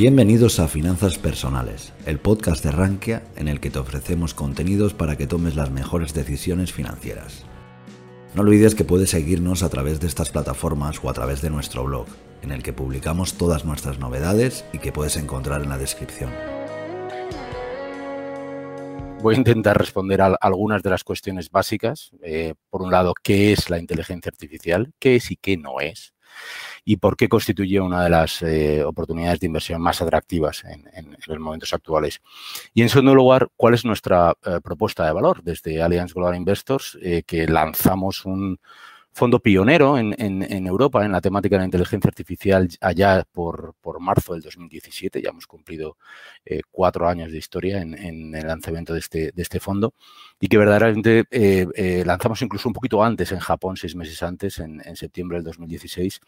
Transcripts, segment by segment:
Bienvenidos a Finanzas Personales, el podcast de Rankia en el que te ofrecemos contenidos para que tomes las mejores decisiones financieras. No olvides que puedes seguirnos a través de estas plataformas o a través de nuestro blog, en el que publicamos todas nuestras novedades y que puedes encontrar en la descripción. Voy a intentar responder a algunas de las cuestiones básicas. Eh, por un lado, ¿qué es la inteligencia artificial? ¿Qué es y qué no es? Y por qué constituye una de las eh, oportunidades de inversión más atractivas en, los momentos actuales. Y en segundo lugar, ¿cuál es nuestra eh, propuesta de valor desde Allianz Global Investors, eh, que lanzamos un, fondo pionero en, Europa en la temática de la inteligencia artificial allá por, marzo del 2017. Ya hemos cumplido eh, cuatro años de historia en, el lanzamiento de este, de este fondo y que verdaderamente eh, eh, lanzamos incluso un poquito antes en Japón, seis meses antes, en septiembre del 2016,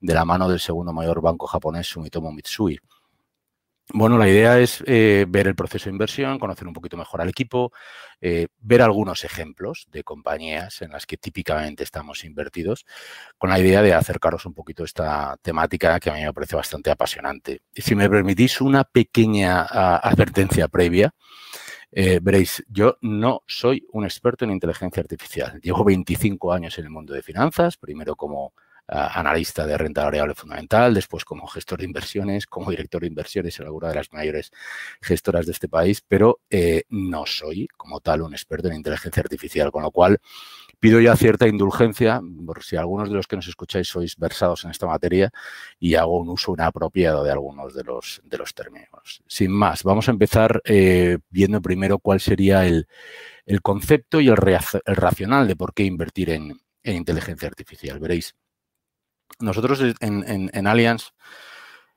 de la mano del segundo mayor banco japonés, Sumitomo Mitsui. Bueno, la idea es eh, ver el proceso de inversión, conocer un poquito mejor al equipo, eh, ver algunos ejemplos de compañías en las que típicamente estamos invertidos, con la idea de acercaros un poquito a esta temática que a mí me parece bastante apasionante. Y si me permitís una pequeña advertencia previa, eh, veréis, yo no soy un experto en inteligencia artificial. Llevo 25 años en el mundo de finanzas, primero como analista de renta variable fundamental, después como gestor de inversiones, como director de inversiones en alguna de las mayores gestoras de este país, pero eh, no soy como tal un experto en inteligencia artificial, con lo cual pido ya cierta indulgencia, por si algunos de los que nos escucháis sois versados en esta materia y hago un uso inapropiado de algunos de los, de los términos. Sin más, vamos a empezar eh, viendo primero cuál sería el, concepto y el, racional de por qué invertir en, en inteligencia artificial. Veréis, nosotros en, en, Allianz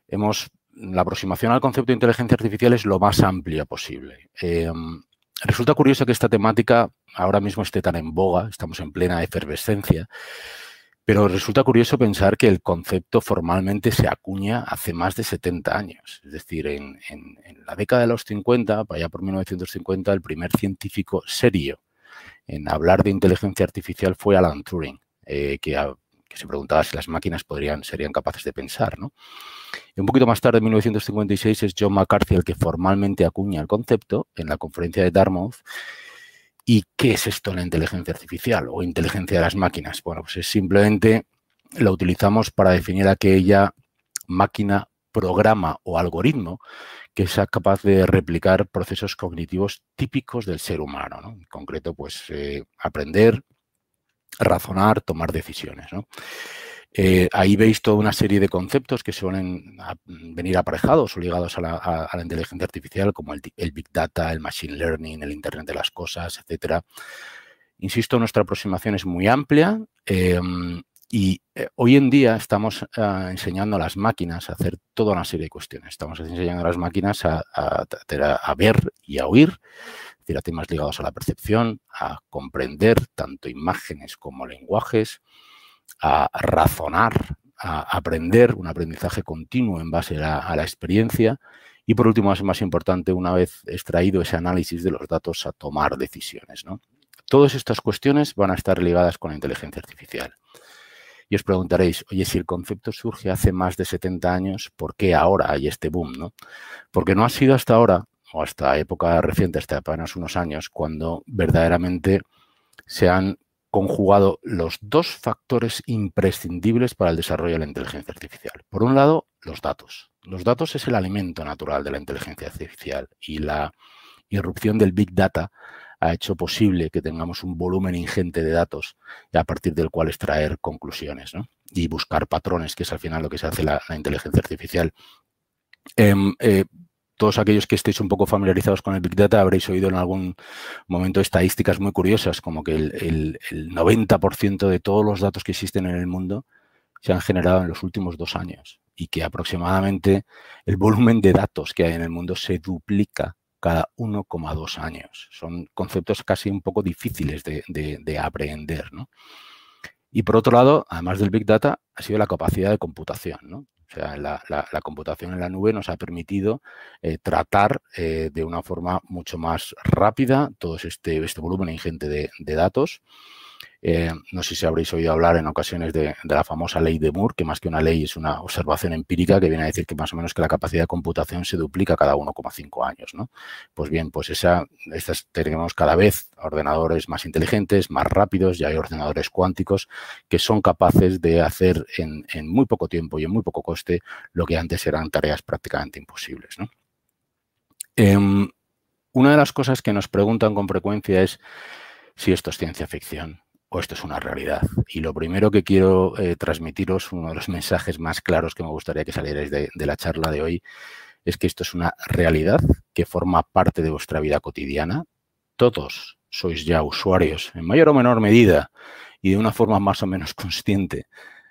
hemos, la aproximación al concepto de inteligencia artificial es lo más amplia posible. Em, resulta curioso que esta temática ahora mismo esté tan en boga, estamos en plena efervescencia, pero resulta curioso pensar que el concepto formalmente se acuña hace más de 70 años. Es decir, en, la década de los 50, para allá por 1950, el primer científico serio en hablar de inteligencia artificial fue Alan Turing, eh, que se preguntaba si las máquinas podrían, serían capaces de pensar. ¿no? Y un poquito más tarde, en 1956, es John McCarthy el que formalmente acuña el concepto en la conferencia de Dartmouth. ¿Y qué es esto la inteligencia artificial o inteligencia de las máquinas? Bueno, pues es simplemente lo utilizamos para definir aquella máquina, programa o algoritmo que sea capaz de replicar procesos cognitivos típicos del ser humano. En concreto, pues eh, aprender, razonar, tomar decisiones. Eh, ahí veis toda una serie de conceptos que suelen venir aparejados o ligados a la, inteligencia artificial, como el, Big Data, el Machine Learning, el Internet de las Cosas, etcétera. Insisto, nuestra aproximación es muy amplia em, y eh, hoy en día estamos ah, enseñando a las máquinas a hacer toda una serie de cuestiones. Estamos enseñando a las máquinas a, a ver y a oír, es decir, a temas ligados a la percepción, a comprender tanto imágenes como lenguajes, a razonar, a aprender, un aprendizaje continuo en base a la, experiencia y por último, es más importante, una vez extraído ese análisis de los datos, a tomar decisiones. Todas estas cuestiones van a estar ligadas con la inteligencia artificial. Y os preguntaréis, oye, si el concepto surge hace más de 70 años, ¿por qué ahora hay este boom? ¿no? Porque no ha sido hasta ahora o hasta época reciente, hasta apenas unos años, cuando verdaderamente se han conjugado los dos factores imprescindibles para el desarrollo de la inteligencia artificial. Por un lado, los datos. Los datos es el alimento natural de la inteligencia artificial y la irrupción del Big Data ha hecho posible que tengamos un volumen ingente de datos a partir del cual extraer conclusiones y buscar patrones, que es al final lo que se hace la, inteligencia artificial. Em, eh, todos aquellos que estéis un poco familiarizados con el Big Data habréis oído en algún momento estadísticas muy curiosas, como que el, 90% de todos los datos que existen en el mundo se han generado en los últimos dos años y que aproximadamente el volumen de datos que hay en el mundo se duplica cada 1,2 años. Son conceptos casi un poco difíciles de, de. ¿no? Y por otro lado, además del Big Data, ha sido la capacidad de computación. ¿no? O sea, la, computación en la nube nos ha permitido eh, tratar eh, de una forma mucho más rápida todo este, este volumen ingente de, datos Eh, no sé si habréis oído hablar en ocasiones de, la famosa ley de Moore, que más que una ley es una observación empírica que viene a decir que más o menos que la capacidad de computación se duplica cada 1,5 años. ¿no? Pues bien, pues esa, tenemos cada vez ordenadores más inteligentes, más rápidos, ya hay ordenadores cuánticos que son capaces de hacer en, muy poco tiempo y en muy poco coste lo que antes eran tareas prácticamente imposibles. Em, una de las cosas que nos preguntan con frecuencia es si esto es ciencia ficción o esto es una realidad. Y lo primero que quiero eh, transmitiros, uno de los mensajes más claros que me gustaría que salierais de, la charla de hoy, es que esto es una realidad que forma parte de vuestra vida cotidiana. Todos sois ya usuarios, en mayor o menor medida, y de una forma más o menos consciente,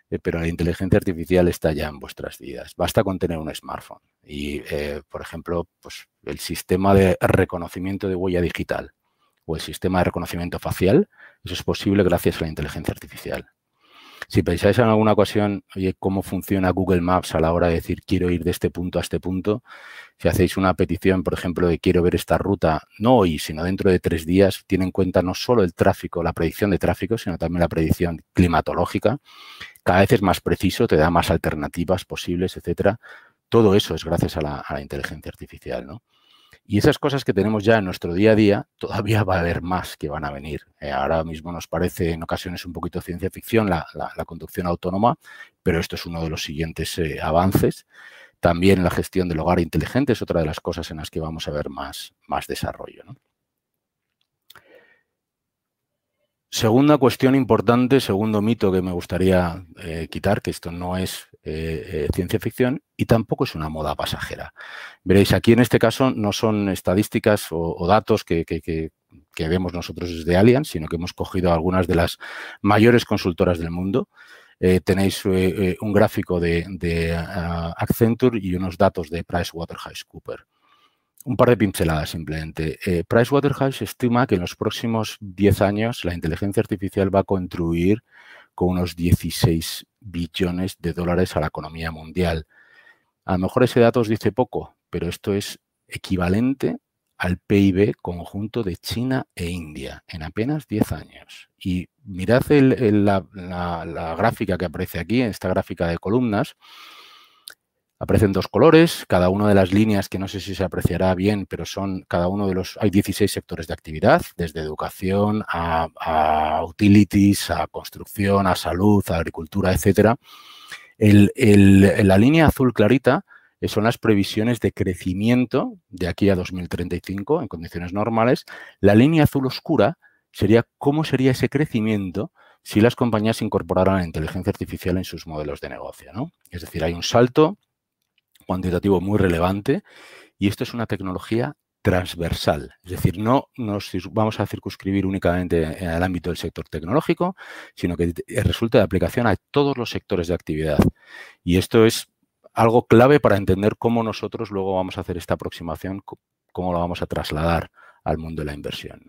eh, pero la inteligencia artificial está ya en vuestras vidas. Basta con tener un smartphone. Y, eh, por ejemplo, pues, el sistema de reconocimiento de huella digital o el sistema de reconocimiento facial, eso es posible gracias a la inteligencia artificial. Si pensáis en alguna ocasión, oye, cómo funciona Google Maps a la hora de decir quiero ir de este punto a este punto, si hacéis una petición, por ejemplo, de quiero ver esta ruta, no hoy, sino dentro de tres días, tiene en cuenta no solo el tráfico, la predicción de tráfico, sino también la predicción climatológica. Cada vez es más preciso, te da más alternativas posibles, etcétera. Todo eso es gracias a la, a la inteligencia artificial, ¿no? Y esas cosas que tenemos ya en nuestro día a día, todavía va a haber más que van a venir. Eh, ahora mismo nos parece en ocasiones un poquito ciencia ficción la, conducción autónoma, pero esto es uno de los siguientes eh, avances. También la gestión del hogar inteligente es otra de las cosas en las que vamos a ver más, más desarrollo. Segunda cuestión importante, segundo mito que me gustaría eh, quitar, que esto no es eh, eh, ciencia ficción y tampoco es una moda pasajera. Veréis, aquí en este caso no son estadísticas o, datos que, vemos nosotros desde Allianz, sino que hemos cogido algunas de las mayores consultoras del mundo. tenéis un gráfico de, de ah, Accenture y unos datos de PricewaterhouseCoopers un par de pinceladas simplemente. Eh, Pricewaterhouse estima que en los próximos 10 años la inteligencia artificial va a contribuir con unos 16 billones de dólares a la economía mundial. A lo mejor ese dato os dice poco, pero esto es equivalente al PIB conjunto de China e India en apenas 10 años. Y mirad la, la, gráfica que aparece aquí, esta gráfica de columnas, Aparecen dos colores, cada una de las líneas que no sé si se apreciará bien, pero son cada uno de los... Hay 16 sectores de actividad, desde educación a, utilities, a construcción, a salud, a agricultura, etcétera. la línea azul clarita eh, son las previsiones de crecimiento de aquí a 2035 en condiciones normales. La línea azul oscura sería cómo sería ese crecimiento si las compañías incorporaran la inteligencia artificial en sus modelos de negocio. ¿no? Es decir, hay un salto cuantitativo muy relevante y esto es una tecnología transversal, es decir, no nos vamos a circunscribir únicamente en el ámbito del sector tecnológico, sino que resulta de aplicación a todos los sectores de actividad. Y esto es algo clave para entender cómo nosotros luego vamos a hacer esta aproximación, cómo lo vamos a trasladar al mundo de la inversión.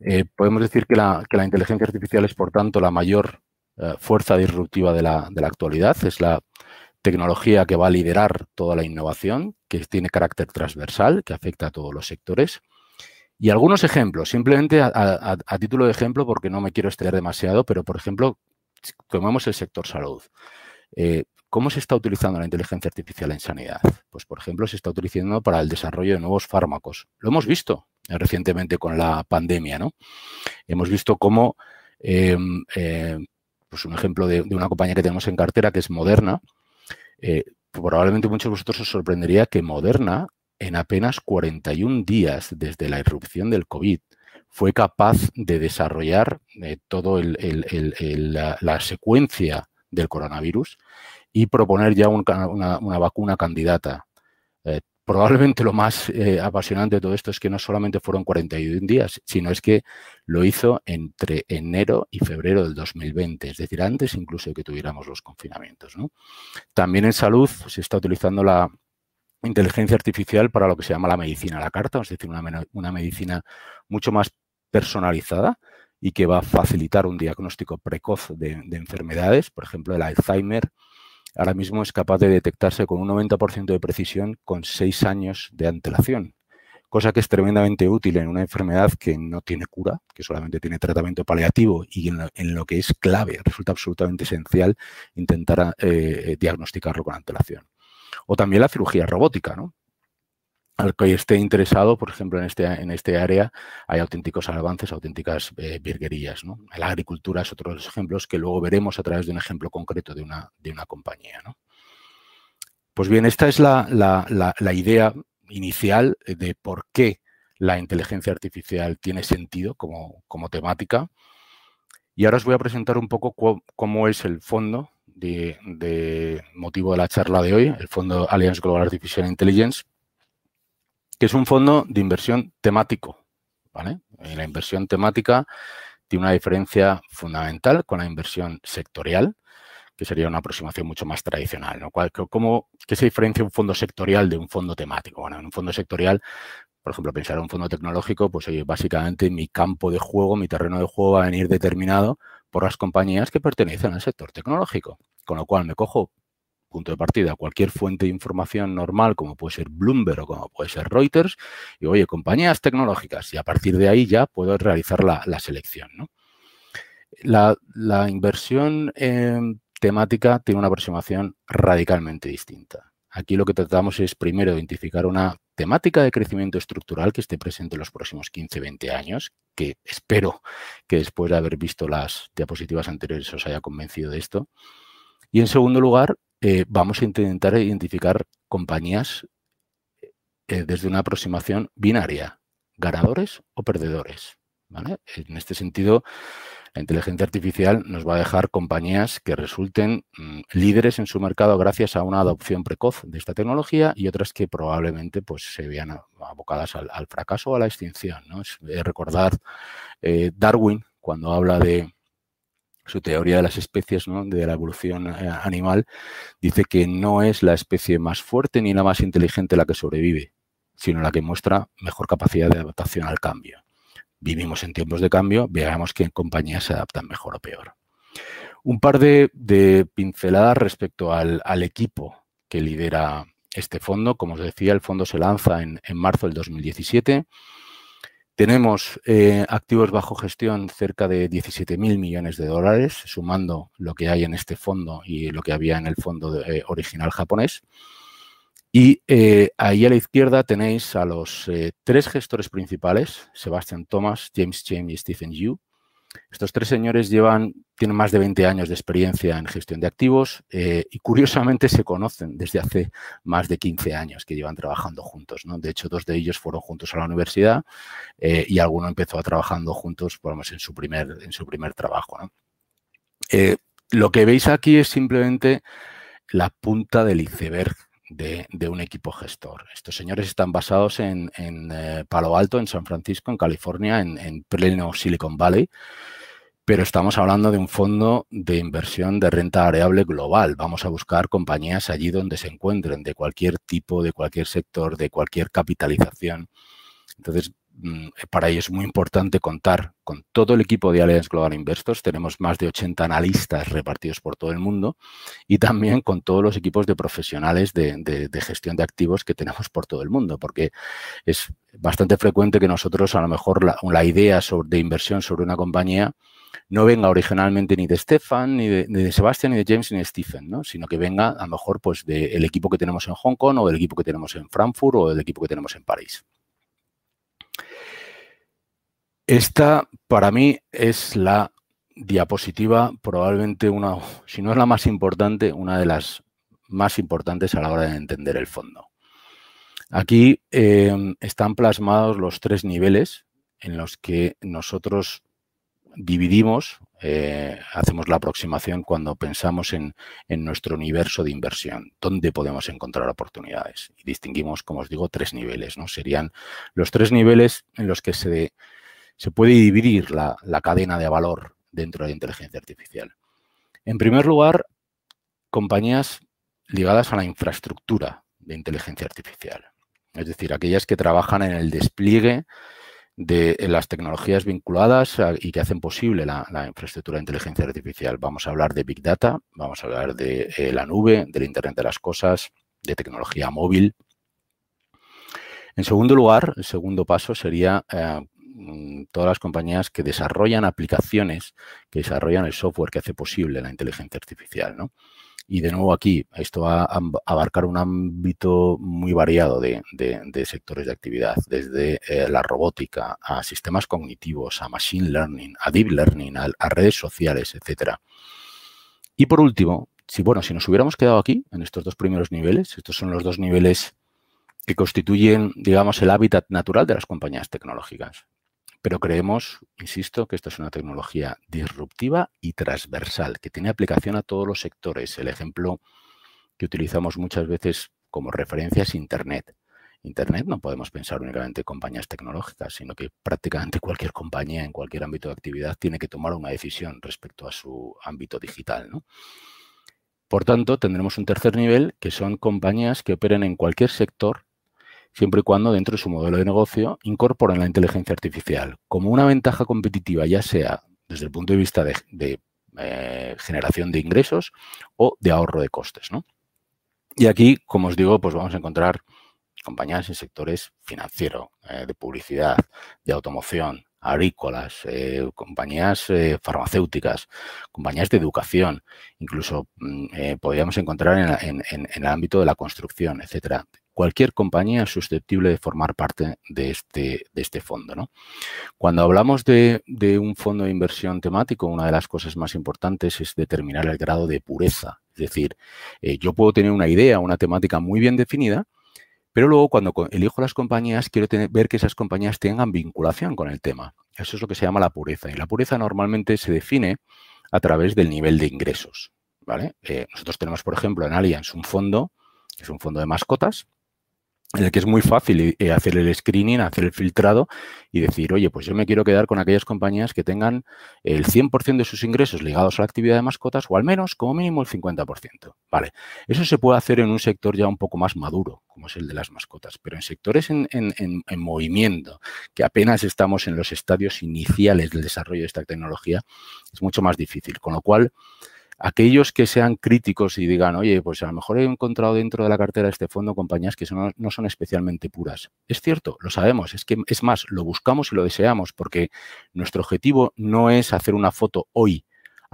Eh, podemos decir que la, inteligencia artificial es, por tanto, la mayor eh, fuerza disruptiva de la, de la actualidad, es la tecnología que va a liderar toda la innovación, que tiene carácter transversal, que afecta a todos los sectores. Y algunos ejemplos, simplemente a, título de ejemplo, porque no me quiero extender demasiado, pero por ejemplo, tomemos el sector salud. Eh, ¿Cómo se está utilizando la inteligencia artificial en sanidad? Pues, por ejemplo, se está utilizando para el desarrollo de nuevos fármacos. Lo hemos visto recientemente con la pandemia, ¿no? Hemos visto cómo, em, eh, pues un ejemplo de, una compañía que tenemos en cartera, que es Moderna, eh, probablemente muchos de vosotros os sorprendería que Moderna, en apenas 41 días desde la irrupción del COVID, fue capaz de desarrollar eh, todo la, secuencia del coronavirus y proponer ya una, vacuna candidata. Eh, probablemente lo más eh, apasionante de todo esto es que no solamente fueron 41 días, sino es que lo hizo entre enero y febrero del 2020, es decir, antes incluso de que tuviéramos los confinamientos. También en salud se está utilizando la inteligencia artificial para lo que se llama la medicina a la carta, es decir, una, medicina mucho más personalizada y que va a facilitar un diagnóstico precoz de, de enfermedades, por ejemplo, el Alzheimer, ahora mismo es capaz de detectarse con un 90% de precisión con seis años de antelación, cosa que es tremendamente útil en una enfermedad que no tiene cura, que solamente tiene tratamiento paliativo y en lo, que es clave, resulta absolutamente esencial intentar eh, diagnosticarlo con antelación. O también la cirugía robótica, ¿no? Al que esté interesado, por ejemplo, en este, en este área hay auténticos avances, auténticas eh, virguerías. La agricultura es otro de los ejemplos que luego veremos a través de un ejemplo concreto de una, de una compañía. Pues bien, esta es la, idea inicial de por qué la inteligencia artificial tiene sentido como, como temática. Y ahora os voy a presentar un poco cómo es el fondo de, de, motivo de la charla de hoy, el fondo Alliance Global Artificial Intelligence, que es un fondo de inversión temático. ¿vale? la inversión temática tiene una diferencia fundamental con la inversión sectorial, que sería una aproximación mucho más tradicional. ¿no? ¿Cómo, ¿Qué se diferencia un fondo sectorial de un fondo temático? Bueno, en un fondo sectorial, por ejemplo, pensar en un fondo tecnológico, pues básicamente mi campo de juego, mi terreno de juego va a venir determinado por las compañías que pertenecen al sector tecnológico. Con lo cual me cojo punto de partida, cualquier fuente de información normal, como puede ser Bloomberg o como puede ser Reuters, y oye, compañías tecnológicas, y a partir de ahí ya puedo realizar la, selección. La, inversión temática tiene una aproximación radicalmente distinta. Aquí lo que tratamos es primero identificar una temática de crecimiento estructural que esté presente en los próximos 15-20 años, que espero que después de haber visto las diapositivas anteriores os haya convencido de esto. Y en segundo lugar, eh, vamos a intentar identificar compañías eh, desde una aproximación binaria, ganadores o perdedores. En este sentido, la inteligencia artificial nos va a dejar compañías que resulten mm, líderes en su mercado gracias a una adopción precoz de esta tecnología y otras que probablemente pues, se vean abocadas al, fracaso o a la extinción. ¿no? Es, recordar eh, Darwin cuando habla de, su teoría de las especies, de la evolución eh, animal, dice que no es la especie más fuerte ni la más inteligente la que sobrevive, sino la que muestra mejor capacidad de adaptación al cambio. Vivimos en tiempos de cambio, veamos qué compañías se adaptan mejor o peor. Un par de, pinceladas respecto al, equipo que lidera este fondo. Como os decía, el fondo se lanza en, en marzo del 2017 tenemos eh, activos bajo gestión cerca de 17.000 millones de dólares, sumando lo que hay en este fondo y lo que había en el fondo eh, original japonés. Y eh, ahí a la izquierda tenéis a los tres gestores principales, Sebastian Thomas, James James y Stephen Yu, estos tres señores llevan, tienen más de 20 años de experiencia en gestión de activos eh, y curiosamente se conocen desde hace más de 15 años que llevan trabajando juntos. ¿no? De hecho, dos de ellos fueron juntos a la universidad eh, y alguno empezó trabajando juntos en, su primer, en su primer trabajo. Eh, lo que veis aquí es simplemente la punta del iceberg de, un equipo gestor. Estos señores están basados en, eh, Palo Alto, en San Francisco, en California, en, pleno Silicon Valley, pero estamos hablando de un fondo de inversión de renta variable global. Vamos a buscar compañías allí donde se encuentren, de cualquier tipo, de cualquier sector, de cualquier capitalización. Entonces, para ello es muy importante contar con todo el equipo de Alliance Global Investors. Tenemos más de 80 analistas repartidos por todo el mundo y también con todos los equipos de profesionales de, gestión de activos que tenemos por todo el mundo, porque es bastante frecuente que nosotros a lo mejor la, idea de inversión sobre una compañía no venga originalmente ni de Stefan, ni de, ni Sebastian, ni de James, ni de Stephen, ¿no? sino que venga a lo mejor pues del equipo que tenemos en Hong Kong o del equipo que tenemos en Frankfurt o del equipo que tenemos en París. Esta, para mí, es la diapositiva, probablemente una, si no es la más importante, una de las más importantes a la hora de entender el fondo. Aquí em, están plasmados los tres niveles en los que nosotros dividimos, eh, hacemos la aproximación cuando pensamos en, en, nuestro universo de inversión, dónde podemos encontrar oportunidades. Y distinguimos, como os digo, tres niveles. ¿no? Serían los tres niveles en los que se se puede dividir la, cadena de valor dentro de la inteligencia artificial. En primer lugar, compañías ligadas a la infraestructura de inteligencia artificial, es decir, aquellas que trabajan en el despliegue de las tecnologías vinculadas y que hacen posible la, infraestructura de inteligencia artificial. Vamos a hablar de Big Data, vamos a hablar de eh, la nube, del Internet de las Cosas, de tecnología móvil, En segundo lugar, el segundo paso sería eh, todas las compañías que desarrollan aplicaciones, que desarrollan el software que hace posible la inteligencia artificial. ¿no? Y de nuevo aquí, esto va a abarcar un ámbito muy variado de, sectores de actividad, desde eh, la robótica a sistemas cognitivos, a machine learning, a deep learning, a, redes sociales, etcétera. Y por último, si bueno, si nos hubiéramos quedado aquí, en estos dos primeros niveles, estos son los dos niveles que constituyen, digamos, el hábitat natural de las compañías tecnológicas. Pero creemos, insisto, que esto es una tecnología disruptiva y transversal, que tiene aplicación a todos los sectores. El ejemplo que utilizamos muchas veces como referencia es Internet. Internet no podemos pensar únicamente en compañías tecnológicas, sino que prácticamente cualquier compañía en cualquier ámbito de actividad tiene que tomar una decisión respecto a su ámbito digital. Por tanto, tendremos un tercer nivel que son compañías que operen en cualquier sector siempre y cuando dentro de su modelo de negocio incorporen la inteligencia artificial. Como una ventaja competitiva, ya sea desde el punto de vista de, eh, generación de ingresos o de ahorro de costes. Y aquí, como os digo, pues vamos a encontrar compañías en sectores financiero, eh, de publicidad, de automoción, agrícolas, eh, compañías farmacéuticas, compañías de educación, incluso mm, podríamos encontrar en, en, el ámbito de la construcción, etcétera cualquier compañía susceptible de formar parte de este, de este fondo. ¿no? Cuando hablamos de, un fondo de inversión temático, una de las cosas más importantes es determinar el grado de pureza. Es decir, eh, yo puedo tener una idea, una temática muy bien definida, pero luego cuando elijo las compañías, quiero ver que esas compañías tengan vinculación con el tema. Eso es lo que se llama la pureza. Y la pureza normalmente se define a través del nivel de ingresos. ¿vale? Eh, nosotros tenemos, por ejemplo, en Allianz un fondo, que es un fondo de mascotas, en el que es muy fácil eh, hacer el screening, hacer el filtrado y decir, oye, pues yo me quiero quedar con aquellas compañías que tengan el 100% de sus ingresos ligados a la actividad de mascotas o al menos, como mínimo, el 50%. Vale, eso se puede hacer en un sector ya un poco más maduro, como es el de las mascotas, pero en sectores en, en movimiento, que apenas estamos en los estadios iniciales del desarrollo de esta tecnología, es mucho más difícil. Con lo cual, aquellos que sean críticos y digan, oye, pues a lo mejor he encontrado dentro de la cartera de este fondo compañías que no son especialmente puras. Es cierto, lo sabemos, es que es más, lo buscamos y lo deseamos porque nuestro objetivo no es hacer una foto hoy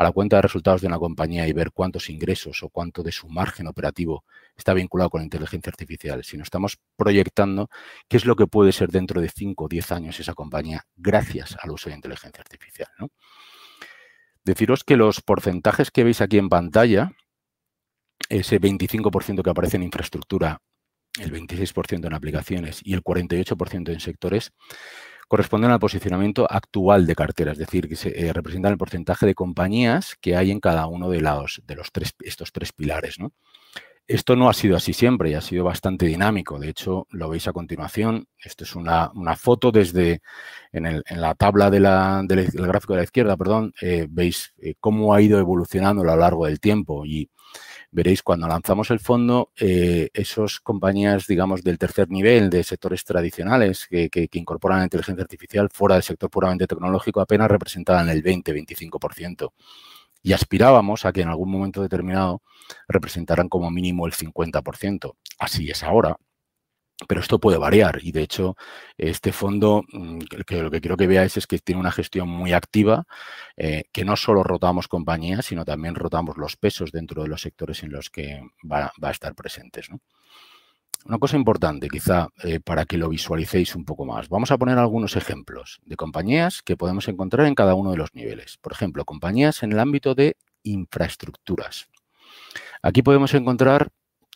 a la cuenta de resultados de una compañía y ver cuántos ingresos o cuánto de su margen operativo está vinculado con la inteligencia artificial, sino estamos proyectando qué es lo que puede ser dentro de 5 o 10 años esa compañía gracias al uso de inteligencia artificial. ¿no? Deciros que los porcentajes que veis aquí en pantalla, ese 25% que aparece en infraestructura, el 26% en aplicaciones y el 48% en sectores, corresponden al posicionamiento actual de cartera, es decir, que se, eh, representan el porcentaje de compañías que hay en cada uno de, los, de los tres, estos tres pilares. ¿no? Esto no ha sido así siempre y ha sido bastante dinámico. De hecho, lo veis a continuación. Esto es una, foto desde en, la tabla del gráfico de la izquierda, perdón, eh, veis eh, cómo ha ido evolucionando a lo largo del tiempo y veréis cuando lanzamos el fondo, eh, esas compañías, digamos, del tercer nivel de sectores tradicionales que, que, incorporan la inteligencia artificial fuera del sector puramente tecnológico apenas representaban el 20-25% y aspirábamos a que en algún momento determinado representaran como mínimo el 50%. Así es ahora, pero esto puede variar y de hecho este fondo mm, lo que quiero que veáis es que tiene una gestión muy activa, eh, que no solo rotamos compañías, sino también rotamos los pesos dentro de los sectores en los que va, a estar presentes. Una cosa importante, quizá, eh, para que lo visualicéis un poco más. Vamos a poner algunos ejemplos de compañías que podemos encontrar en cada uno de los niveles. Por ejemplo, compañías en el ámbito de infraestructuras. Aquí podemos encontrar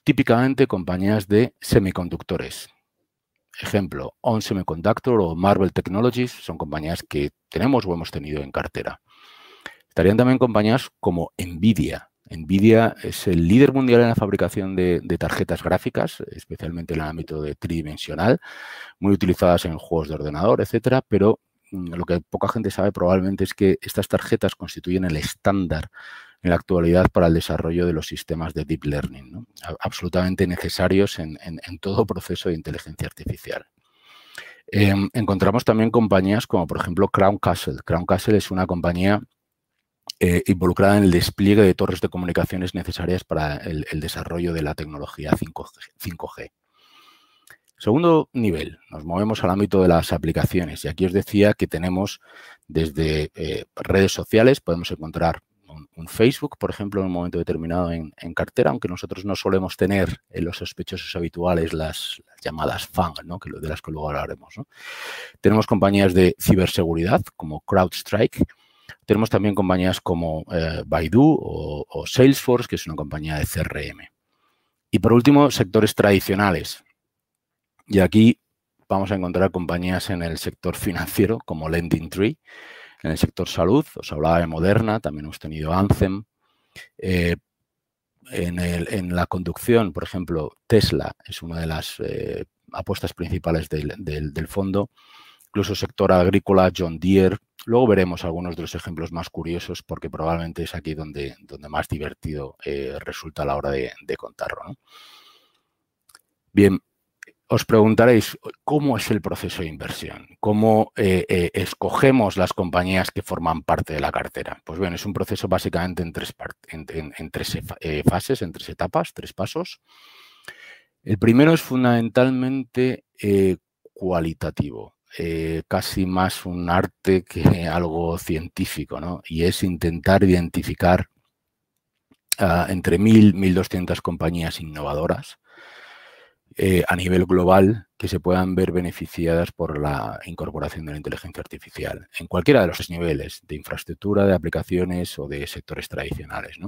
típicamente compañías de semiconductores. Ejemplo, On Semiconductor o Marvel Technologies son compañías que tenemos o hemos tenido en cartera. Estarían también compañías como Nvidia, Nvidia es el líder mundial en la fabricación de, tarjetas gráficas, especialmente en el ámbito de tridimensional, muy utilizadas en juegos de ordenador, etcétera, pero mm, lo que poca gente sabe probablemente es que estas tarjetas constituyen el estándar en la actualidad para el desarrollo de los sistemas de deep learning, absolutamente necesarios en, todo proceso de inteligencia artificial. Em, encontramos también compañías como, por ejemplo, Crown Castle. Crown Castle es una compañía eh, involucrada en el despliegue de torres de comunicaciones necesarias para el, desarrollo de la tecnología 5G. Segundo nivel, nos movemos al ámbito de las aplicaciones y aquí os decía que tenemos desde eh, redes sociales, podemos encontrar un, Facebook, por ejemplo, en un momento determinado en, cartera, aunque nosotros no solemos tener en los sospechosos habituales las, llamadas FANG, ¿no? que, de las que luego hablaremos. Tenemos compañías de ciberseguridad como CrowdStrike, tenemos también compañías como eh, Baidu o, Salesforce, que es una compañía de CRM. Y por último, sectores tradicionales. Y aquí vamos a encontrar compañías en el sector financiero como Lending Tree, en el sector salud, os hablaba de Moderna, también hemos tenido Anthem. Eh, en, la conducción, por ejemplo, Tesla es una de las eh, apuestas principales del, fondo. Incluso sector agrícola, John Deere. Luego veremos algunos de los ejemplos más curiosos porque probablemente es aquí donde, donde más divertido eh, resulta a la hora de, contarlo. Bien, os preguntaréis cómo es el proceso de inversión, cómo eh, eh, escogemos las compañías que forman parte de la cartera. Pues bien, es un proceso básicamente en tres, en, tres eh, fases, en tres etapas, tres pasos. El primero es fundamentalmente cualitativo, casi más un arte que algo científico, ¿no? Y es intentar identificar ah, entre 1.000, 1.200 compañías innovadoras eh, a nivel global que se puedan ver beneficiadas por la incorporación de la inteligencia artificial en cualquiera de los niveles, de infraestructura, de aplicaciones o de sectores tradicionales.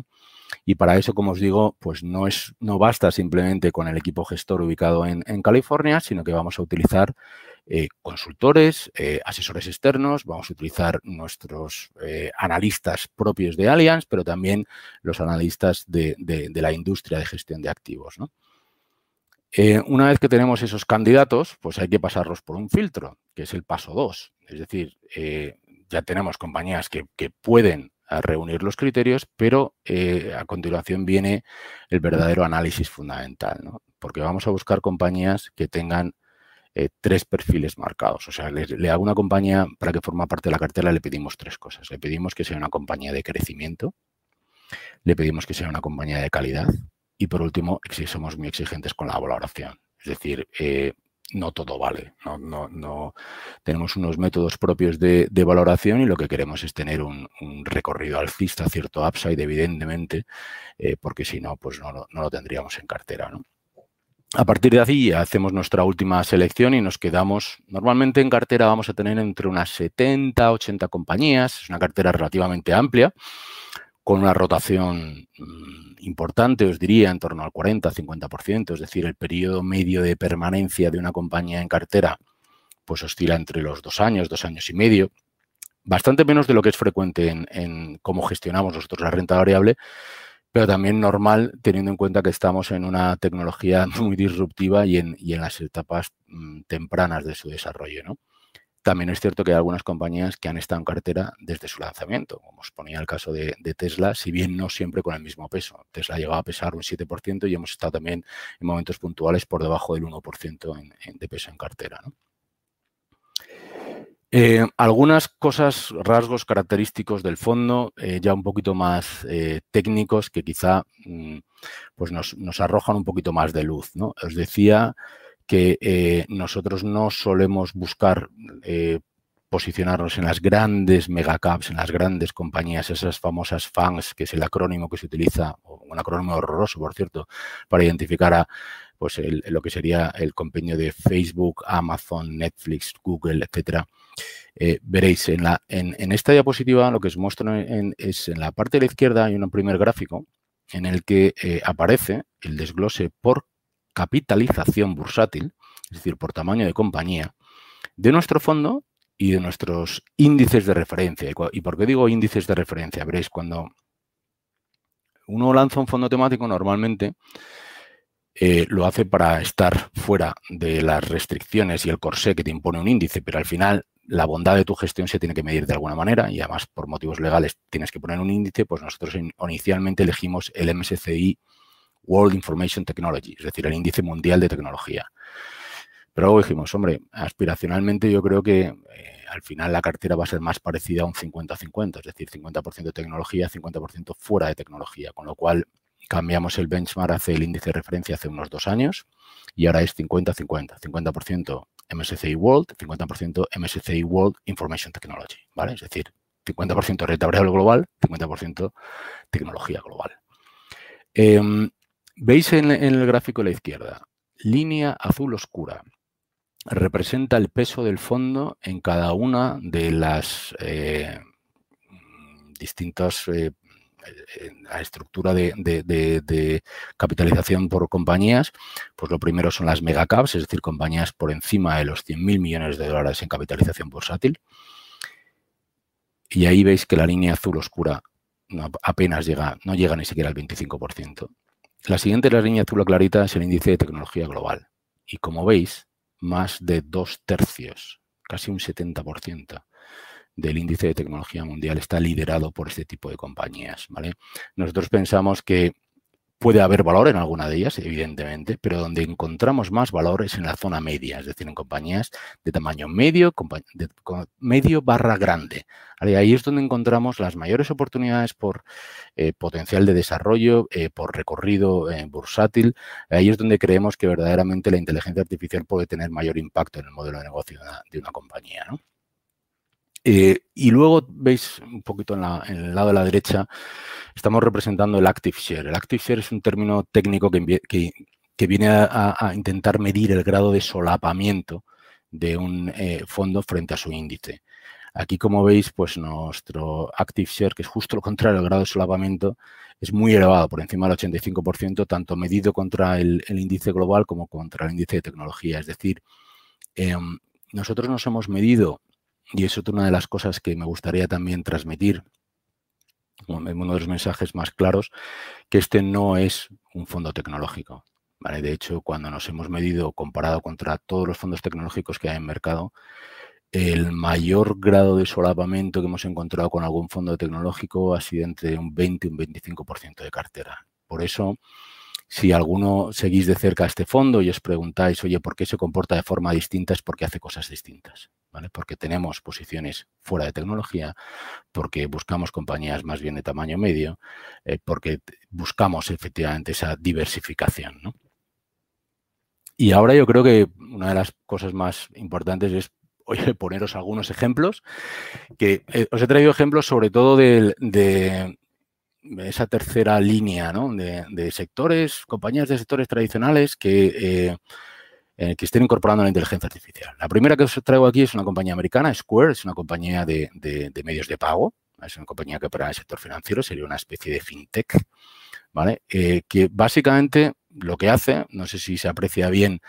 Y para eso, como os digo, pues no, es, no basta simplemente con el equipo gestor ubicado en, California, sino que vamos a utilizar eh, consultores, eh, asesores externos, vamos a utilizar nuestros analistas propios de Allianz, pero también los analistas de, la industria de gestión de activos. Eh, una vez que tenemos esos candidatos, pues hay que pasarlos por un filtro, que es el paso 2. Es decir, eh, ya tenemos compañías que, pueden eh, reunir los criterios, pero a continuación viene el verdadero análisis fundamental, porque vamos a buscar compañías que tengan tres perfiles marcados. O sea, le, hago una compañía para que forma parte de la cartera, le pedimos tres cosas. Le pedimos que sea una compañía de crecimiento, le pedimos que sea una compañía de calidad y por último, somos muy exigentes con la valoración. Es decir, eh, no todo vale. No, no, tenemos unos métodos propios de, valoración y lo que queremos es tener un, recorrido alcista, cierto upside, evidentemente, eh, porque si no, pues no, lo tendríamos en cartera. A partir de ahí hacemos nuestra última selección y nos quedamos, normalmente en cartera vamos a tener entre unas 70, 80 compañías, es una cartera relativamente amplia, con una rotación mm, importante, os diría, en torno al 40-50%, es decir, el periodo medio de permanencia de una compañía en cartera pues oscila entre los dos años, dos años y medio, bastante menos de lo que es frecuente en, cómo gestionamos nosotros la renta variable, pero también normal teniendo en cuenta que estamos en una tecnología muy disruptiva y en, en las etapas mm, tempranas de su desarrollo. ¿no? También es cierto que hay algunas compañías que han estado en cartera desde su lanzamiento, como os ponía el caso de, Tesla, si bien no siempre con el mismo peso. Tesla ha llegado a pesar un 7% y hemos estado también en momentos puntuales por debajo del 1% de peso en cartera. Eh, algunas cosas, rasgos característicos del fondo, eh, ya un poquito más eh, técnicos, que quizá mm, pues nos, nos, arrojan un poquito más de luz. ¿no? Os decía que nosotros no solemos buscar posicionarnos en las grandes megacaps, en las grandes compañías, esas famosas FANGs, que es el acrónimo que se utiliza, un acrónimo horroroso, por cierto, para identificar a pues lo que sería el compendio de Facebook, Amazon, Netflix, Google, etcétera. Eh, veréis, en, la, en, esta diapositiva lo que os muestro es en la parte de la izquierda hay un primer gráfico en el que aparece el desglose por capitalización bursátil, es decir, por tamaño de compañía, de nuestro fondo y de nuestros índices de referencia. ¿Y por qué digo índices de referencia? Veréis, cuando uno lanza un fondo temático, normalmente eh, lo hace para estar fuera de las restricciones y el corsé que te impone un índice, pero al final la bondad de tu gestión se tiene que medir de alguna manera y además por motivos legales tienes que poner un índice, pues nosotros inicialmente elegimos el MSCI World Information Technology, es decir, el índice mundial de tecnología. Pero luego dijimos, hombre, aspiracionalmente yo creo que eh, al final la cartera va a ser más parecida a un 50-50, es decir, 50% de tecnología, 50% fuera de tecnología, con lo cual cambiamos el benchmark hace el índice de referencia hace unos dos años y ahora es 50-50. 50%, MSCI World, 50% MSCI World Information Technology, ¿vale? Es decir, 50% renta variable global, 50% tecnología global. Em, Veis en, el gráfico de la izquierda, línea azul oscura, representa el peso del fondo en cada una de las eh, distintas eh, la estructura de, capitalización por compañías, pues lo primero son las megacaps, es decir, compañías por encima de los 100.000 millones de dólares en capitalización bursátil. Y ahí veis que la línea azul oscura apenas llega, no llega ni siquiera al 25%. La siguiente, la línea azul clarita, es el índice de tecnología global. Y como veis, más de dos tercios, casi un 70% del índice de tecnología mundial está liderado por este tipo de compañías. ¿vale? Nosotros pensamos que puede haber valor en alguna de ellas, evidentemente, pero donde encontramos más valor es en la zona media, es decir, en compañías de tamaño medio, medio barra grande. Ahí es donde encontramos las mayores oportunidades por eh, potencial de desarrollo, eh, por recorrido eh, bursátil. Ahí es donde creemos que verdaderamente la inteligencia artificial puede tener mayor impacto en el modelo de negocio de una, de una compañía. ¿no? Eh, y luego veis un poquito en, el lado de la derecha, estamos representando el Active Share. El Active Share es un término técnico que, que, viene a, intentar medir el grado de solapamiento de un eh, fondo frente a su índice. Aquí, como veis, pues nuestro Active Share, que es justo lo contrario, el grado de solapamiento, es muy elevado, por encima del 85%, tanto medido contra el, índice global como contra el índice de tecnología. Es decir, em, nosotros nos hemos medido y es otra de las cosas que me gustaría también transmitir, uno de los mensajes más claros, que este no es un fondo tecnológico. ¿vale? De hecho, cuando nos hemos medido comparado contra todos los fondos tecnológicos que hay en mercado, el mayor grado de solapamiento que hemos encontrado con algún fondo tecnológico ha sido entre un 20 y un 25% de cartera. Por eso, si alguno seguís de cerca este fondo y os preguntáis, oye, ¿por qué se comporta de forma distinta? Es porque hace cosas distintas, Porque tenemos posiciones fuera de tecnología, porque buscamos compañías más bien de tamaño medio, eh, porque buscamos efectivamente esa diversificación, ¿no? Y ahora yo creo que una de las cosas más importantes es oye, poneros algunos ejemplos, que eh, os he traído ejemplos sobre todo de, esa tercera línea de, sectores, compañías de sectores tradicionales que, eh, eh, que estén incorporando la inteligencia artificial. La primera que os traigo aquí es una compañía americana, Square, es una compañía de, medios de pago, es una compañía que opera en el sector financiero, sería una especie de fintech, ¿vale? Eh, que básicamente lo que hace, no sé si se aprecia bien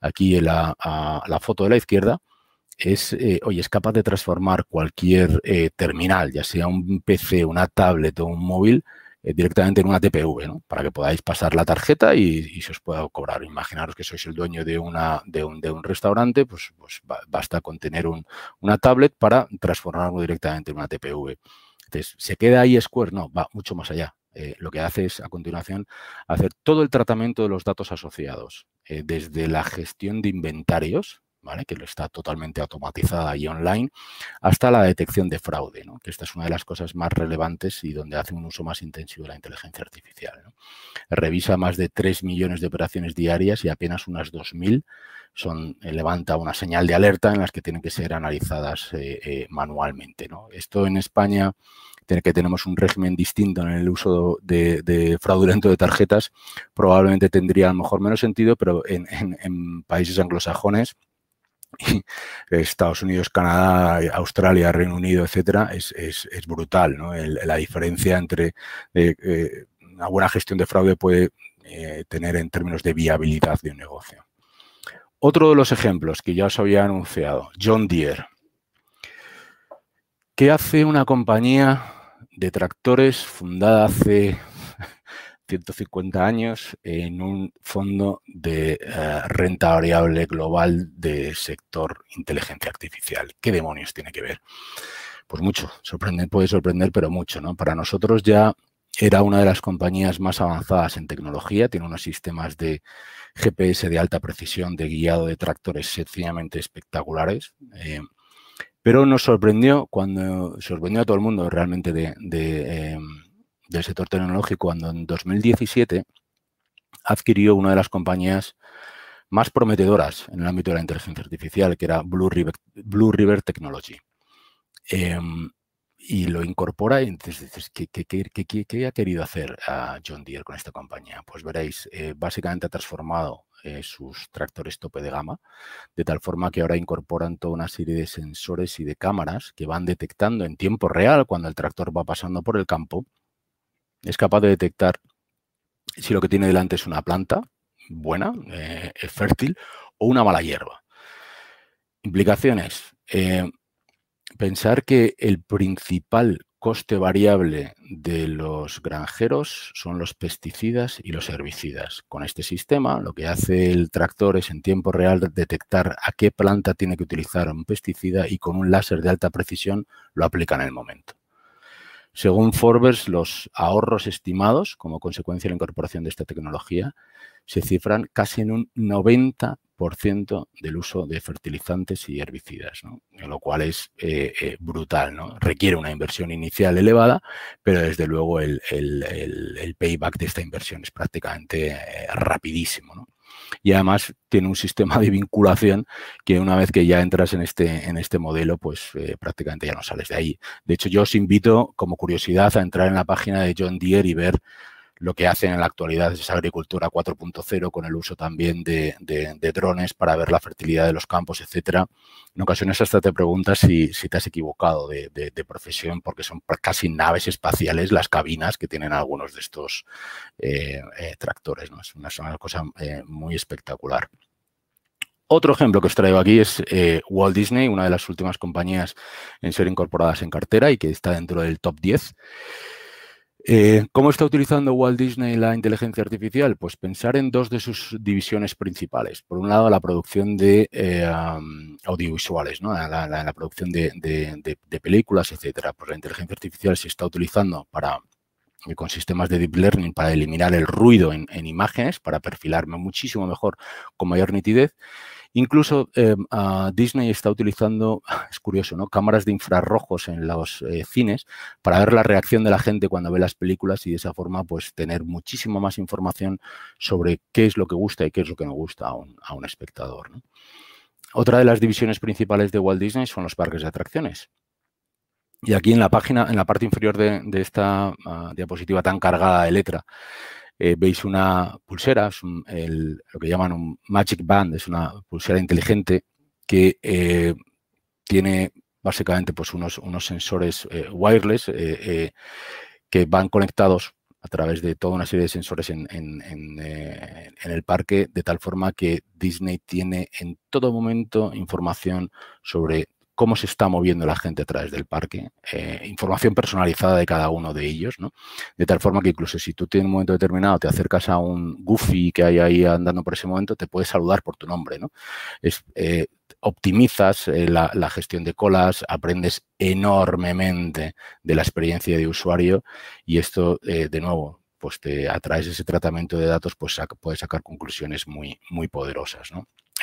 aquí la, foto de la izquierda, es, eh, es capaz de transformar cualquier eh, terminal, ya sea un PC, una tablet o un móvil, eh, directamente en una TPV, ¿no? Para que podáis pasar la tarjeta y, se os pueda cobrar. Imaginaros que sois el dueño de, una, de, un, restaurante, pues, pues basta con tener un, una tablet para transformarlo directamente en una TPV. Entonces, ¿se queda ahí Square? No, va mucho más allá. lo que hace es, a continuación, hacer todo el tratamiento de los datos asociados, desde la gestión de inventarios, que lo está totalmente automatizada y online, hasta la detección de fraude, que esta es una de las cosas más relevantes y donde hace un uso más intensivo de la inteligencia artificial. Revisa más de 3 millones de operaciones diarias y apenas unas 2.000 son, eh, levanta una señal de alerta en las que tienen que ser analizadas eh, eh, manualmente. Esto en España que tenemos un régimen distinto en el uso de, fraudulento de tarjetas, probablemente tendría a lo mejor menos sentido, pero en países anglosajones Estados Unidos, Canadá, Australia, Reino Unido, etcétera, es, brutal. la diferencia entre eh, eh, una buena gestión de fraude puede eh, tener en términos de viabilidad de un negocio. Otro de los ejemplos que ya os había anunciado, John Deere. ¿Qué hace una compañía de tractores fundada hace 150 años en un fondo de eh, renta variable global de sector inteligencia artificial. ¿Qué demonios tiene que ver? Pues mucho, sorprende, puede sorprender, pero mucho, ¿no? Para nosotros ya era una de las compañías más avanzadas en tecnología, tiene unos sistemas de GPS de alta precisión, de guiado de tractores sencillamente espectaculares. Eh, pero nos sorprendió cuando sorprendió a todo el mundo realmente de, de, em, del sector tecnológico cuando en 2017 adquirió una de las compañías más prometedoras en el ámbito de la inteligencia artificial, que era Blue River, Technology. Em, y lo incorpora y entonces dices, ¿qué, ha querido hacer a John Deere con esta compañía? Pues veréis, eh, básicamente ha transformado eh, sus tractores tope de gama, de tal forma que ahora incorporan toda una serie de sensores y de cámaras que van detectando en tiempo real cuando el tractor va pasando por el campo. Es capaz de detectar si lo que tiene delante es una planta buena, eh, fértil, o una mala hierba. Implicaciones. Eh, pensar que el principal coste variable de los granjeros son los pesticidas y los herbicidas. Con este sistema, lo que hace el tractor es en tiempo real detectar a qué planta tiene que utilizar un pesticida y con un láser de alta precisión lo aplica en el momento. Según Forbes, los ahorros estimados como consecuencia de la incorporación de esta tecnología se cifran casi en un 90% del uso de fertilizantes y herbicidas, lo cual es eh, eh, brutal. ¿no? Requiere una inversión inicial elevada, pero desde luego el, payback de esta inversión es prácticamente eh, rapidísimo. ¿no? Y además tiene un sistema de vinculación que una vez que ya entras en este, en este modelo, pues eh, prácticamente ya no sales de ahí. De hecho, yo os invito como curiosidad a entrar en la página de John Deere y ver lo que hacen en la actualidad es agricultura 4.0 con el uso también de, drones para ver la fertilidad de los campos, etcétera. En ocasiones hasta te preguntas si, te has equivocado de, profesión porque son casi naves espaciales las cabinas que tienen algunos de estos eh, eh, tractores. ¿no? Es una, cosa eh, muy espectacular. Otro ejemplo que os traigo aquí es Walt Disney, una de las últimas compañías en ser incorporadas en cartera y que está dentro del top 10. Eh, ¿Cómo está utilizando Walt Disney la inteligencia artificial? Pues pensar en dos de sus divisiones principales. Por un lado, la producción de eh, audiovisuales, ¿no? la, producción de, películas, etcétera. Pues la inteligencia artificial se está utilizando para eh, con sistemas de deep learning para eliminar el ruido en, en imágenes, para perfilarme muchísimo mejor con mayor nitidez Incluso eh, Disney está utilizando, es curioso, ¿no? Cámaras de infrarrojos en los eh, cines para ver la reacción de la gente cuando ve las películas y de esa forma pues tener muchísimo más información sobre qué es lo que gusta y qué es lo que no gusta a un, espectador. Otra de las divisiones principales de Walt Disney son los parques de atracciones. Y aquí en la página, en la parte inferior de, esta ah, diapositiva tan cargada de letra, eh, veis una pulsera, es lo que llaman un Magic Band, es una pulsera inteligente que eh, tiene básicamente pues, unos, unos sensores eh, wireless que van conectados a través de toda una serie de sensores en, en, el parque, de tal forma que Disney tiene en todo momento información sobre cómo se está moviendo la gente a través del parque, eh, información personalizada de cada uno de ellos, ¿no? De tal forma que incluso si tú en un momento determinado te acercas a un goofy que hay ahí andando por ese momento, te puedes saludar por tu nombre, ¿no? Eh, optimizas eh, la, gestión de colas, aprendes enormemente de la experiencia de usuario y esto, de nuevo, pues te atraes ese tratamiento de datos, pues puedes sacar conclusiones muy, muy poderosas.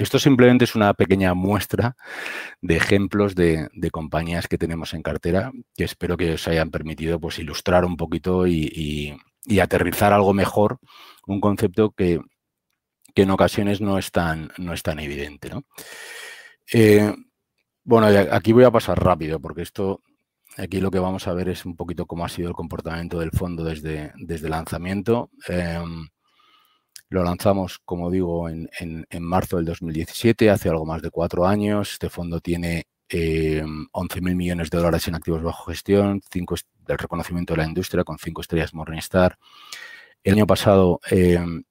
Esto simplemente es una pequeña muestra de ejemplos de, compañías que tenemos en cartera que espero que os hayan permitido pues, ilustrar un poquito y, aterrizar algo mejor un concepto que, en ocasiones no es tan, no es tan evidente. Eh, bueno, aquí voy a pasar rápido porque esto, aquí lo que vamos a ver es un poquito cómo ha sido el comportamiento del fondo desde, desde lanzamiento. Em, lo lanzamos, como digo, en, marzo del 2017, hace algo más de cuatro años. Este fondo tiene eh, 11.000 millones de dólares en activos bajo gestión, cinco del reconocimiento de la industria con cinco estrellas Morningstar. El año pasado em,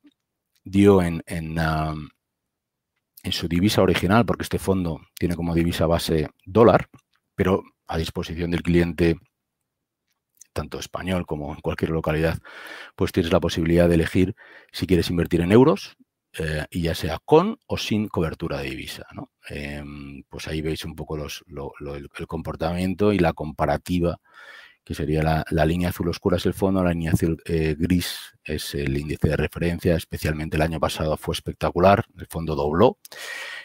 dio en, en, en su divisa original, porque este fondo tiene como divisa base dólar, pero a disposición del cliente tanto español como en cualquier localidad, pues tienes la posibilidad de elegir si quieres invertir en euros, eh, y ya sea con o sin cobertura de divisa. Em, pues ahí veis un poco los, el, comportamiento y la comparativa, que sería la, línea azul oscura es el fondo, la línea azul eh, gris es el índice de referencia, especialmente el año pasado fue espectacular, el fondo dobló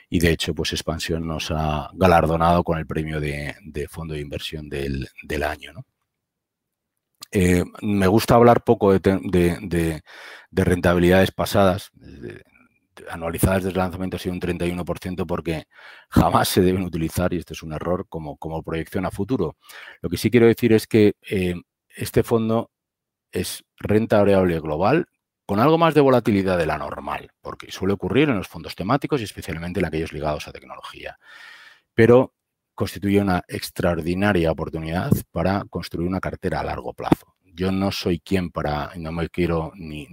y de hecho pues Expansión nos ha galardonado con el premio de, fondo de inversión del, año. ¿no? Eh, me gusta hablar poco de, rentabilidades pasadas, anualizadas desde el lanzamiento ha sido un 31% porque jamás se deben utilizar, y este es un error, como, proyección a futuro. Lo que sí quiero decir es que eh, este fondo es renta variable global con algo más de volatilidad de la normal, porque suele ocurrir en los fondos temáticos y especialmente en aquellos ligados a tecnología. Pero constituye una extraordinaria oportunidad para construir una cartera a largo plazo. Yo no soy quien para, no me quiero ni,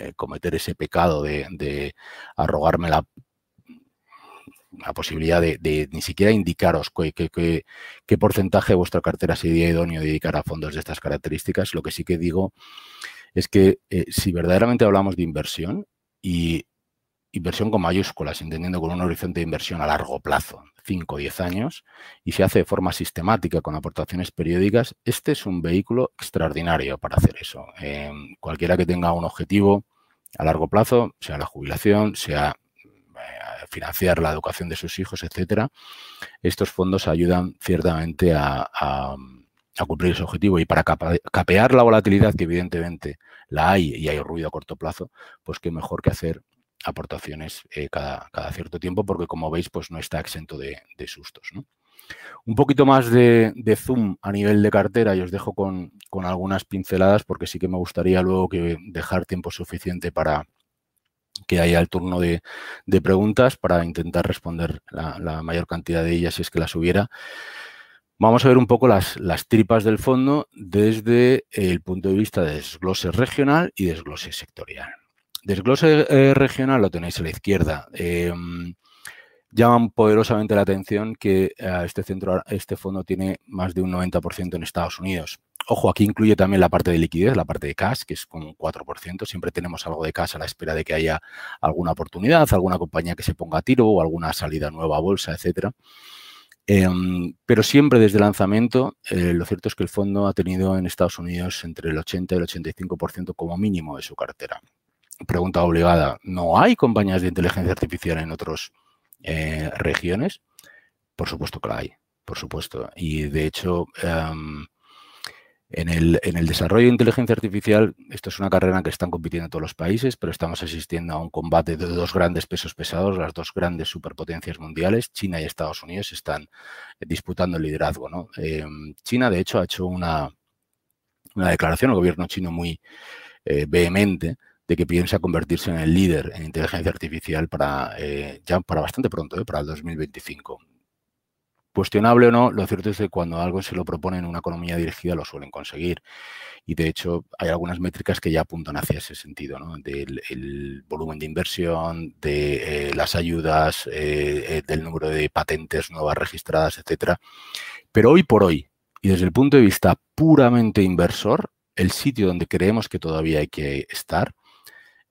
eh, cometer ese pecado de, arrogarme la, la posibilidad de, ni siquiera indicaros qué, porcentaje de vuestra cartera sería idóneo dedicar a fondos de estas características. Lo que sí que digo es que eh, si verdaderamente hablamos de inversión y inversión con mayúsculas, entendiendo con un horizonte de inversión a largo plazo, 5 o 10 años, y se hace de forma sistemática con aportaciones periódicas, este es un vehículo extraordinario para hacer eso. Em, cualquiera que tenga un objetivo a largo plazo, sea la jubilación, sea eh, financiar la educación de sus hijos, etcétera, estos fondos ayudan ciertamente a, cumplir ese objetivo y para capear la volatilidad que evidentemente la hay y hay ruido a corto plazo, pues qué mejor que hacer aportaciones eh, cada, cierto tiempo, porque como veis, pues no está exento de, sustos. Un poquito más de, zoom a nivel de cartera y os dejo con, algunas pinceladas, porque sí que me gustaría luego que dejar tiempo suficiente para que haya el turno de, preguntas para intentar responder la, mayor cantidad de ellas si es que las hubiera. Vamos a ver un poco las, las, tripas del fondo desde el punto de vista de desglose regional y desglose sectorial. Desglose eh, regional lo tenéis a la izquierda. Em, llaman poderosamente la atención que eh, este, centro, este fondo tiene más de un 90% en Estados Unidos. Ojo, aquí incluye también la parte de liquidez, la parte de cash, que es como un 4%. Siempre tenemos algo de cash a la espera de que haya alguna oportunidad, alguna compañía que se ponga a tiro o alguna salida nueva a bolsa, etcétera. Em, pero siempre desde lanzamiento, eh, lo cierto es que el fondo ha tenido en Estados Unidos entre el 80 y el 85% como mínimo de su cartera pregunta obligada, ¿no hay compañías de inteligencia artificial en otras eh, regiones? Por supuesto que la hay, por supuesto. Y de hecho, em, en, el, desarrollo de inteligencia artificial, esto es una carrera en que están compitiendo todos los países, pero estamos asistiendo a un combate de dos grandes pesos pesados, las dos grandes superpotencias mundiales, China y Estados Unidos, están disputando el liderazgo. Em, China, de hecho, ha hecho una, declaración, el gobierno chino muy eh, vehemente, de que piensa convertirse en el líder en inteligencia artificial para eh, ya para bastante pronto, eh, para el 2025. Cuestionable o no, lo cierto es que cuando algo se lo propone en una economía dirigida lo suelen conseguir. Y de hecho hay algunas métricas que ya apuntan hacia ese sentido, ¿no? del volumen de inversión, de eh, las ayudas, del número de patentes nuevas registradas, etcétera. Pero hoy por hoy, y desde el punto de vista puramente inversor, el sitio donde creemos que todavía hay que estar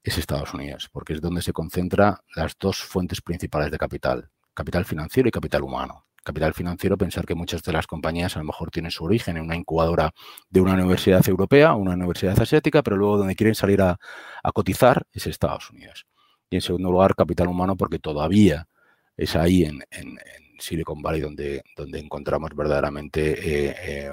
es Estados Unidos, porque es donde se concentran las dos fuentes principales de capital, capital financiero y capital humano. Capital financiero, pensar que muchas de las compañías a lo mejor tienen su origen en una incubadora de una universidad europea, una universidad asiática, pero luego donde quieren salir a, cotizar es Estados Unidos. Y en segundo lugar, capital humano, porque todavía es ahí en, Silicon Valley donde, encontramos verdaderamente eh, eh,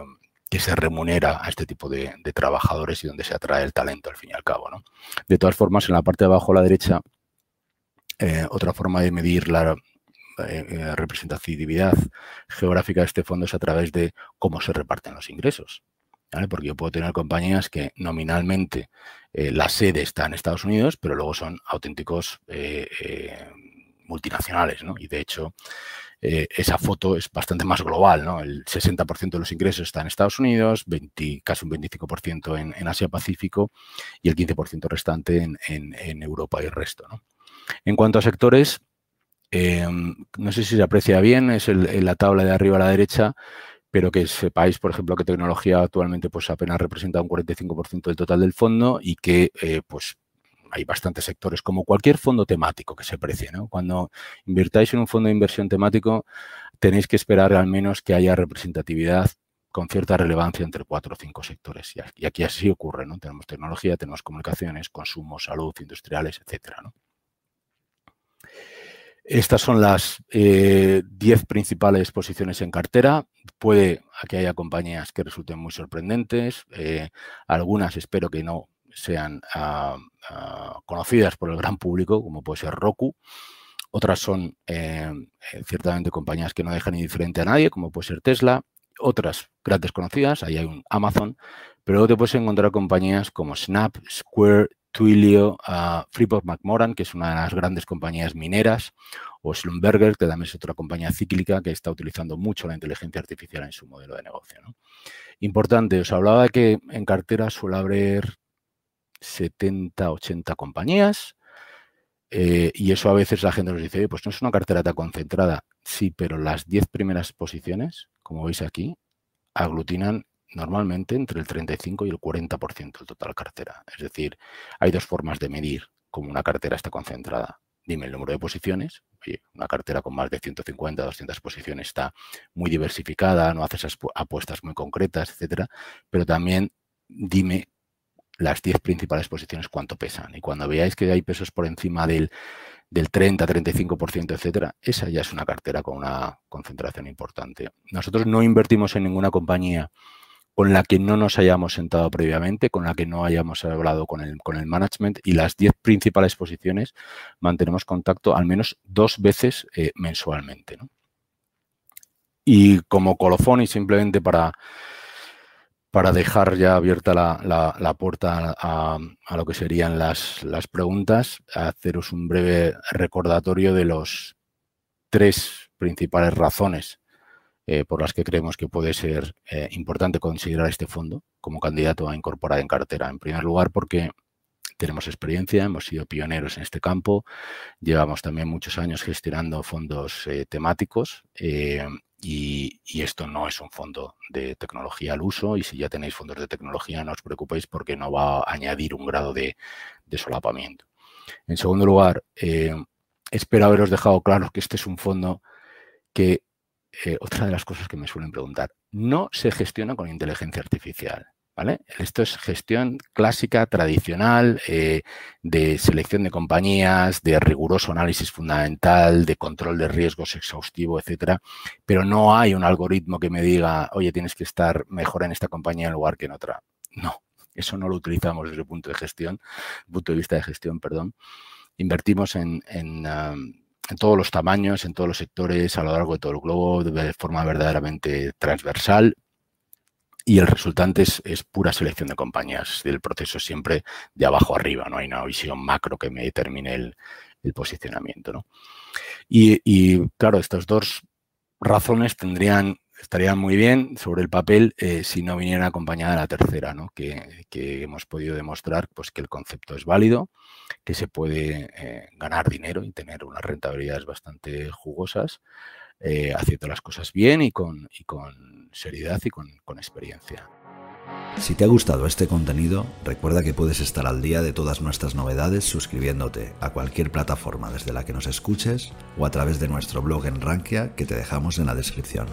que se remunera a este tipo de, trabajadores y donde se atrae el talento al fin y al cabo. ¿no? De todas formas, en la parte de abajo a la derecha, eh, otra forma de medir la eh, eh, representatividad geográfica de este fondo es a través de cómo se reparten los ingresos. Porque yo puedo tener compañías que nominalmente la sede está en Estados Unidos, pero luego son auténticos multinacionales. ¿no? Y de hecho, eh, esa foto es bastante más global, ¿no? El 60% de los ingresos está en Estados Unidos, casi un 25% en, Asia-Pacífico y el 15% restante en, Europa y el resto, En cuanto a sectores, em, no sé si se aprecia bien, es la tabla de arriba a la derecha, pero que sepáis, por ejemplo, que tecnología actualmente pues apenas representa un 45% del total del fondo y que eh, pues hay bastantes sectores, como cualquier fondo temático que se precie. Cuando invirtáis en un fondo de inversión temático, tenéis que esperar al menos que haya representatividad con cierta relevancia entre cuatro o cinco sectores. Y aquí así ocurre, ¿no? Tenemos tecnología, tenemos comunicaciones, consumo, salud, industriales, etcétera, Estas son las 10 eh, principales posiciones en cartera. Puede que haya compañías que resulten muy sorprendentes. Eh, algunas espero que no sean ah, ah, conocidas por el gran público, como puede ser Roku. Otras son eh, ciertamente compañías que no dejan indiferente a nadie, como puede ser Tesla. Otras grandes conocidas, ahí hay un Amazon, pero luego te puedes encontrar compañías como Snap, Square, Twilio, uh, Freeport McMoran, que es una de las grandes compañías mineras, o Schlumberger, que también es otra compañía cíclica que está utilizando mucho la inteligencia artificial en su modelo de negocio. Importante, os hablaba de que en cartera suele haber 70, 80 compañías, eh, y eso a veces la gente nos dice, pues no es una cartera tan concentrada. Sí, pero las 10 primeras posiciones, como veis aquí, aglutinan normalmente entre el 35 y el 40% del total cartera. Es decir, hay dos formas de medir cómo una cartera está concentrada. Dime el número de posiciones. una cartera con más de 150, 200 posiciones está muy diversificada, no hace esas apuestas muy concretas, etcétera. Pero también dime las 10 principales posiciones cuánto pesan. Y cuando veáis que hay pesos por encima del, del 30, 35%, etcétera, esa ya es una cartera con una concentración importante. Nosotros no invertimos en ninguna compañía con la que no nos hayamos sentado previamente, con la que no hayamos hablado con el, con el management y las 10 principales posiciones mantenemos contacto al menos dos veces eh, mensualmente. Y como colofón y simplemente para, para dejar ya abierta la, puerta a, a, lo que serían las, las preguntas, haceros un breve recordatorio de los tres principales razones eh, por las que creemos que puede ser eh, importante considerar este fondo como candidato a incorporar en cartera. En primer lugar, porque tenemos experiencia, hemos sido pioneros en este campo, llevamos también muchos años gestionando fondos eh, temáticos y, esto no es un fondo de tecnología al uso y si ya tenéis fondos de tecnología no os preocupéis porque no va a añadir un grado de, solapamiento. En segundo lugar, espero haberos dejado claro que este es un fondo que eh, otra de las cosas que me suelen preguntar, no se gestiona con inteligencia artificial. ¿Vale? Esto es gestión clásica, tradicional, eh, de selección de compañías, de riguroso análisis fundamental, de control de riesgos exhaustivo, etcétera. Pero no hay un algoritmo que me diga, oye, tienes que estar mejor en esta compañía en lugar que en otra. No, eso no lo utilizamos desde el punto de gestión, punto de vista de gestión, perdón. Invertimos en, en todos los tamaños, en todos los sectores, a lo largo de todo el globo, de forma verdaderamente transversal. Y el resultante es, pura selección de compañías. El proceso es siempre de abajo arriba, no hay una visión macro que me determine el, posicionamiento. Y, y, claro, estas dos razones tendrían estaría muy bien sobre el papel eh, si no viniera acompañada la tercera, ¿no? que, hemos podido demostrar pues, que el concepto es válido, que se puede eh, ganar dinero y tener unas rentabilidades bastante jugosas, eh, haciendo las cosas bien y con, y con seriedad y con, con experiencia. Si te ha gustado este contenido, recuerda que puedes estar al día de todas nuestras novedades suscribiéndote a cualquier plataforma desde la que nos escuches o a través de nuestro blog en Rankia que te dejamos en la descripción.